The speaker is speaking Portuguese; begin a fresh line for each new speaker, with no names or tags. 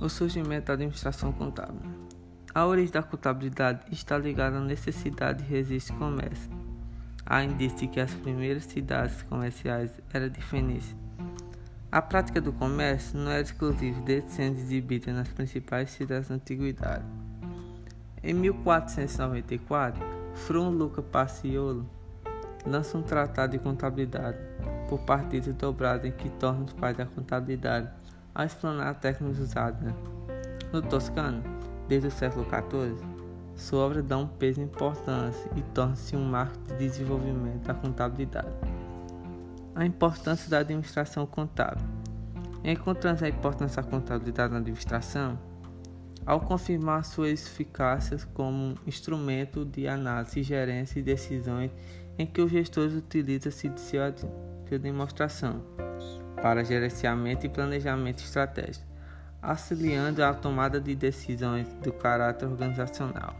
O surgimento da administração contábil. A origem da contabilidade está ligada à necessidade de registro de comércio. Há indício que as primeiras cidades comerciais eram de Fenícia. A prática do comércio não era exclusiva desde sendo exibida nas principais cidades da antiguidade. Em 1494, Frum Luca Paciolo lança um tratado de contabilidade por partido dobrado em que torna os pais da contabilidade a explanar a técnica usada no Toscano desde o século XIV. Sua obra dá um peso importante e torna-se um marco de desenvolvimento da contabilidade. A importância da administração contábil. Encontramos a importância da contabilidade na administração ao confirmar sua eficácia como instrumento de análise, gerência e decisões em que os gestores utilizam-se de sua demonstração para gerenciamento e planejamento estratégico, auxiliando a tomada de decisões do caráter organizacional.